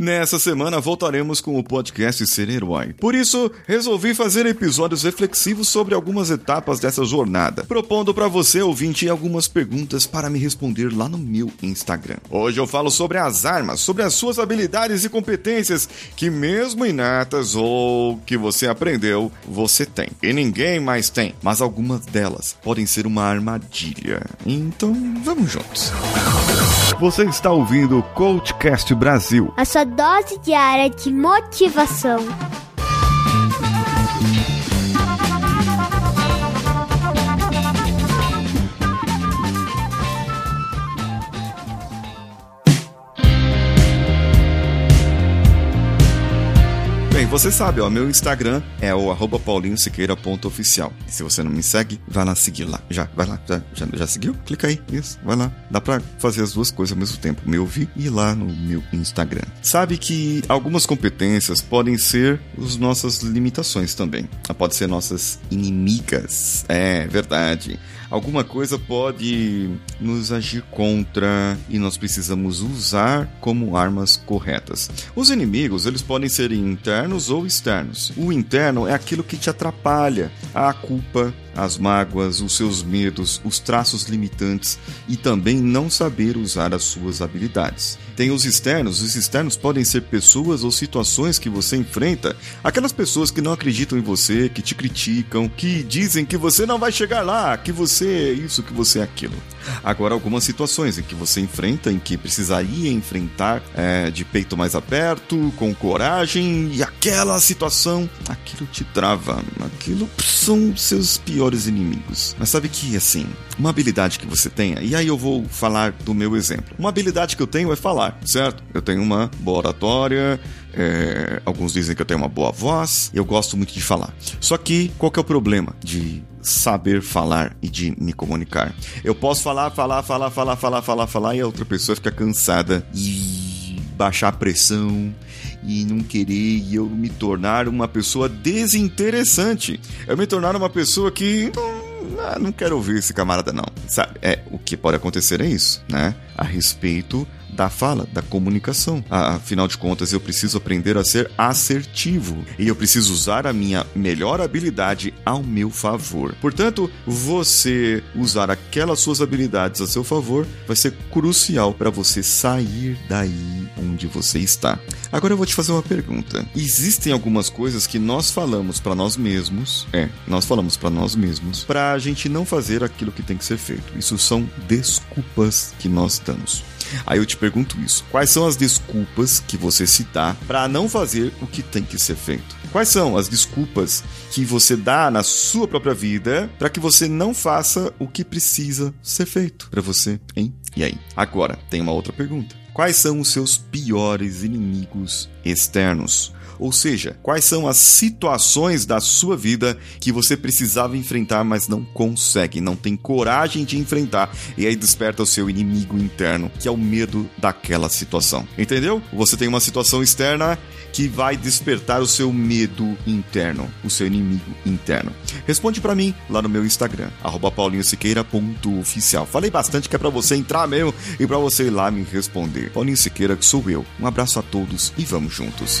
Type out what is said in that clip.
Nessa semana voltaremos com o podcast Ser Herói. Por isso, resolvi fazer episódios reflexivos sobre algumas etapas dessa jornada, propondo para você, ouvinte, algumas perguntas para me responder lá no meu Instagram. Hoje eu falo sobre as armas, sobre as suas habilidades e competências que, mesmo inatas ou que você aprendeu, você tem. E ninguém mais tem, mas algumas delas podem ser uma armadilha. Então, vamos juntos. Você está ouvindo o Coachcast Brasil. A sua dose diária de motivação. Você sabe, ó, meu Instagram é o arroba paulinhosiqueira.oficial. E se você não me segue, vai lá seguir lá. Já, vai lá, já, já, já seguiu? Clica aí, isso, vai lá. Dá pra fazer as duas coisas ao mesmo tempo, me ouvir e ir lá no meu Instagram. Sabe que algumas competências podem ser as nossas limitações também. Pode ser nossas inimigas. É, verdade. Alguma coisa pode nos agir contra e nós precisamos usar como armas corretas. Os inimigos, eles podem ser internos ou externos. O interno é aquilo que te atrapalha, a culpa, as mágoas, os seus medos, os traços limitantes e também não saber usar as suas habilidades. Tem os externos, os externos podem ser pessoas ou situações que você enfrenta, aquelas pessoas que não acreditam em você, que te criticam, que dizem que você não vai chegar lá, que você é isso, que você é aquilo. Agora, algumas situações em que você enfrenta, em que precisaria enfrentar é, de peito mais aberto, com coragem, e aquela situação, aquilo te trava, aquilo são seus piores inimigos. Mas sabe que, assim, uma habilidade que você tenha, e aí eu vou falar do meu exemplo. Uma habilidade que eu tenho é falar, certo? Eu tenho uma boa oratória, é, alguns dizem que eu tenho uma boa voz, eu gosto muito de falar. Só que qual que é o problema de saber falar e de me comunicar? Eu posso falar, falar, falar, falar, falar, falar, falar e a outra pessoa fica cansada e baixar a pressão e não querer e eu me tornar uma pessoa desinteressante. Eu me tornar uma pessoa que não, não quero ouvir esse camarada não. Sabe? É, o que pode acontecer é isso, né? A respeito da fala, da comunicação. Afinal de contas, eu preciso aprender a ser assertivo e eu preciso usar a minha melhor habilidade ao meu favor. Portanto, você usar aquelas suas habilidades a seu favor vai ser crucial para você sair daí onde você está. Agora eu vou te fazer uma pergunta. Existem algumas coisas que nós falamos para nós mesmos, é, nós falamos para nós mesmos, para a gente não fazer aquilo que tem que ser feito. Isso são desculpas que nós Aí eu te pergunto isso: quais são as desculpas que você se dá para não fazer o que tem que ser feito? Quais são as desculpas que você dá na sua própria vida para que você não faça o que precisa ser feito para você, hein? E aí? Agora, tem uma outra pergunta. Quais são os seus piores inimigos externos? Ou seja, quais são as situações da sua vida que você precisava enfrentar, mas não consegue, não tem coragem de enfrentar, e aí desperta o seu inimigo interno, que é o medo daquela situação. Entendeu? Você tem uma situação externa que vai despertar o seu medo interno, o seu inimigo interno. Responde para mim lá no meu Instagram, paulinhosiqueira.oficial. Falei bastante que é para você entrar mesmo e para você ir lá me responder. Paulinho Siqueira, que sou eu. Um abraço a todos e vamos juntos.